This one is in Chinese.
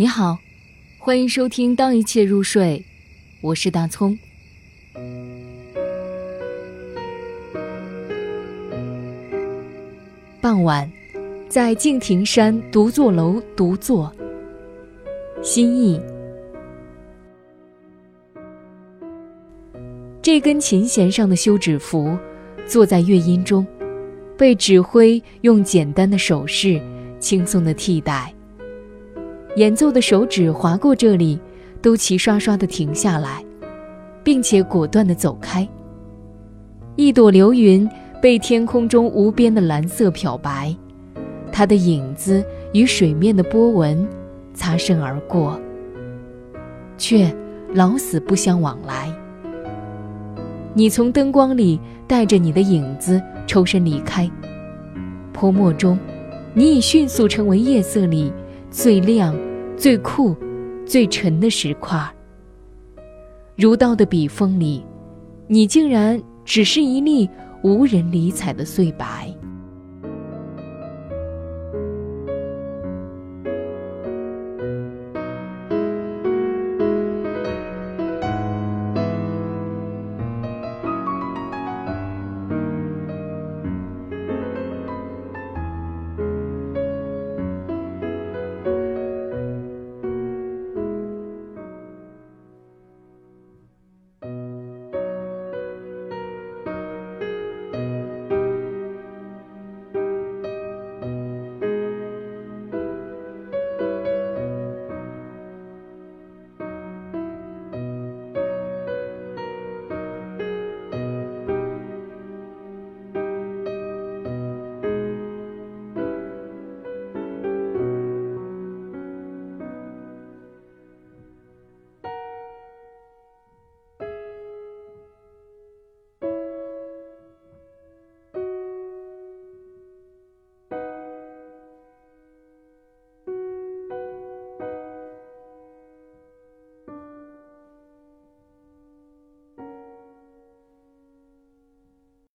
你好，欢迎收听《当一切入睡》，我是大葱。傍晚，在敬亭山独坐楼独坐，心意。这根琴弦上的休止符，坐在乐音中，被指挥用简单的手势轻松的替代。演奏的手指划过这里，都齐刷刷地停下来，并且果断地走开。一朵流云被天空中无边的蓝色漂白，它的影子与水面的波纹擦身而过，却老死不相往来。你从灯光里带着你的影子抽身离开，泼墨中，你已迅速成为夜色里最亮。最酷、最沉的石块，如刀的笔锋里，你竟然只是一粒无人理睬的碎白。